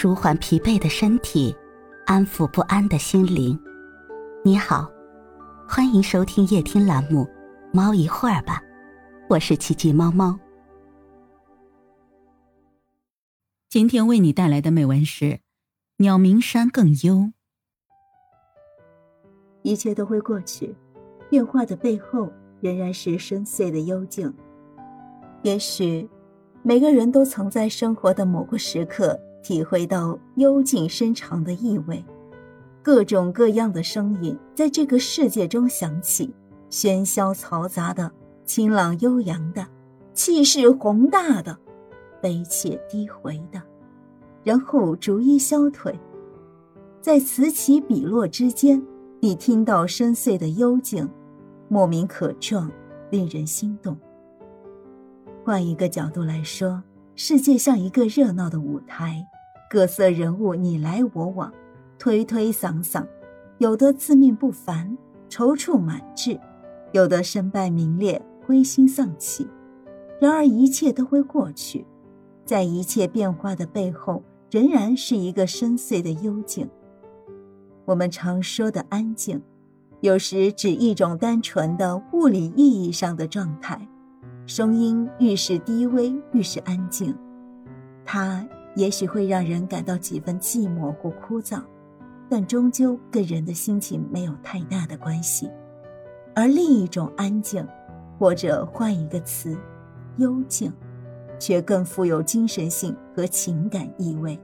舒缓疲惫的身体，安抚不安的心灵。你好，欢迎收听夜听栏目《猫一会儿吧》，我是奇迹猫猫。今天为你带来的美文是《鸟鸣山更幽》。一切都会过去，变化的背后仍然是深邃的幽静。也许，每个人都曾在生活的某个时刻。体会到幽静深长的意味，各种各样的声音在这个世界中响起，喧嚣嘈杂的，清朗悠扬的，气势宏大的，悲切低回的，然后逐一消退。在此起彼落之间，你听到深邃的幽静，莫名可状，令人心动。换一个角度来说。世界像一个热闹的舞台，各色人物你来我往，推推搡搡，有的自命不凡，踌躇满志；有的身败名裂，灰心丧气。然而一切都会过去，在一切变化的背后，仍然是一个深邃的幽静。我们常说的安静，有时指一种单纯的物理意义上的状态。声音愈是低微，愈是安静。它也许会让人感到几分寂寞或枯燥，但终究跟人的心情没有太大的关系。而另一种安静，或者换一个词，幽静，却更富有精神性和情感意味。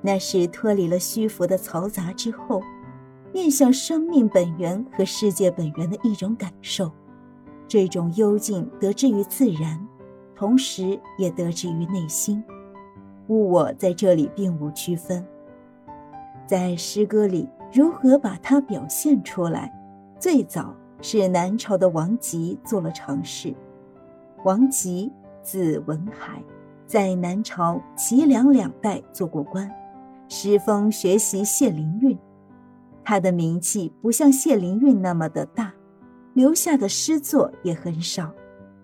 那是脱离了虚浮的嘈杂之后，面向生命本源和世界本源的一种感受。这种幽静得之于自然，同时也得之于内心。物我在这里并无区分。在诗歌里，如何把它表现出来？最早是南朝的王吉做了尝试。王吉字文海，在南朝齐梁两代做过官，诗风学习谢灵运。他的名气不像谢灵运那么的大。留下的诗作也很少，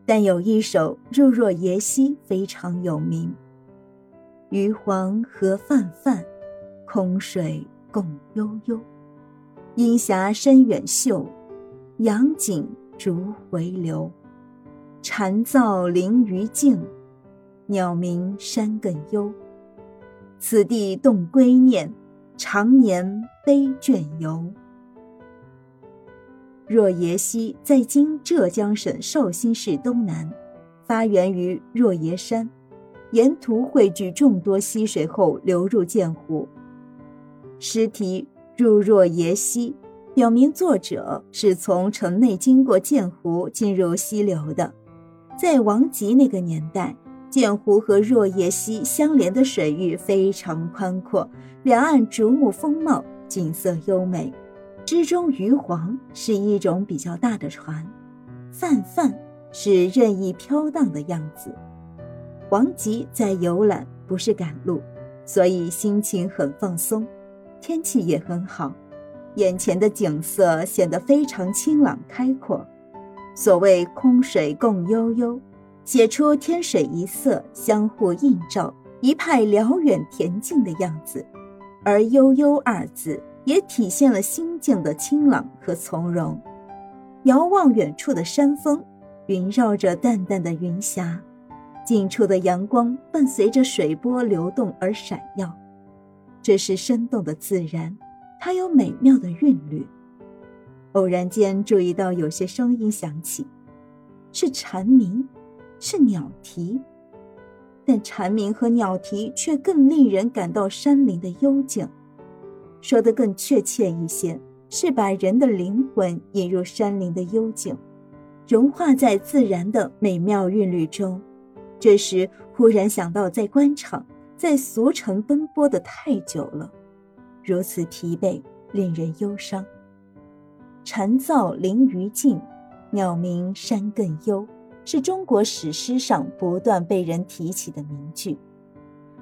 但有一首《入若耶溪》非常有名：“鱼黄河泛泛，空水共悠悠。阴霞深远秀，阳景逐回流。蝉噪林鱼静，鸟鸣山更幽。此地动归念，常年悲倦游。”若耶溪在今浙江省绍兴市东南，发源于若耶山，沿途汇聚众多溪水后流入涧湖。诗题入若耶溪，表明作者是从城内经过涧湖进入溪流的。在王吉那个年代，涧湖和若耶溪相连的水域非常宽阔，两岸竹木丰茂，景色优美。之中鱼黄是一种比较大的船，泛泛是任意飘荡的样子。王吉在游览，不是赶路，所以心情很放松，天气也很好，眼前的景色显得非常清朗开阔。所谓空水共悠悠，写出天水一色相互映照，一派辽远恬静的样子，而悠悠二字。也体现了心境的清朗和从容。遥望远处的山峰，云绕着淡淡的云霞，近处的阳光伴随着水波流动而闪耀。这是生动的自然，它有美妙的韵律。偶然间注意到有些声音响起，是蝉鸣，是鸟啼，但蝉鸣和鸟啼却更令人感到山林的幽静。说得更确切一些，是把人的灵魂引入山林的幽静，融化在自然的美妙韵律中。这时忽然想到，在官场，在俗尘奔波的太久了，如此疲惫，令人忧伤。蝉噪林鱼静，鸟鸣山更幽，是中国史诗上不断被人提起的名句。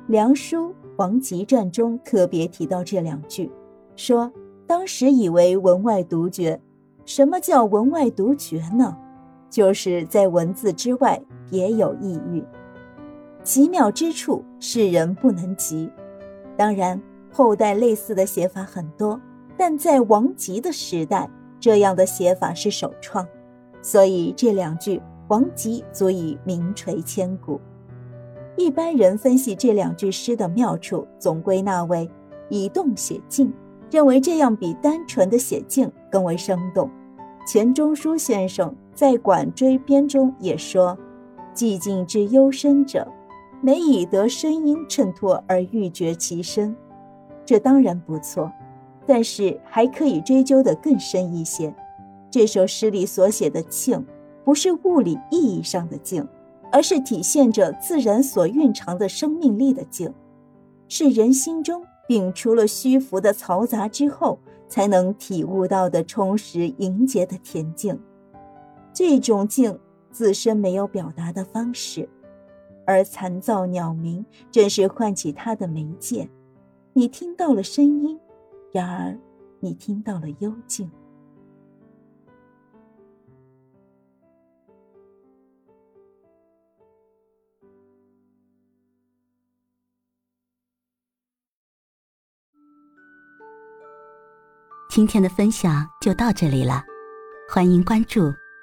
梁书。《王吉传》中特别提到这两句，说当时以为文外独绝。什么叫文外独绝呢？就是在文字之外别有意蕴，奇妙之处世人不能及。当然，后代类似的写法很多，但在王吉的时代，这样的写法是首创，所以这两句王吉足以名垂千古。一般人分析这两句诗的妙处，总归纳为以动写静，认为这样比单纯的写静更为生动。钱钟书先生在《管锥编》中也说：“寂静之幽深者，每以得声音衬托而欲绝其深。”这当然不错，但是还可以追究的更深一些。这首诗里所写的静，不是物理意义上的静。而是体现着自然所蕴藏的生命力的静，是人心中摒除了虚浮的嘈杂之后，才能体悟到的充实凝结的恬静。这种静自身没有表达的方式，而残噪鸟鸣正是唤起它的媒介。你听到了声音，然而你听到了幽静。今天的分享就到这里了，欢迎关注、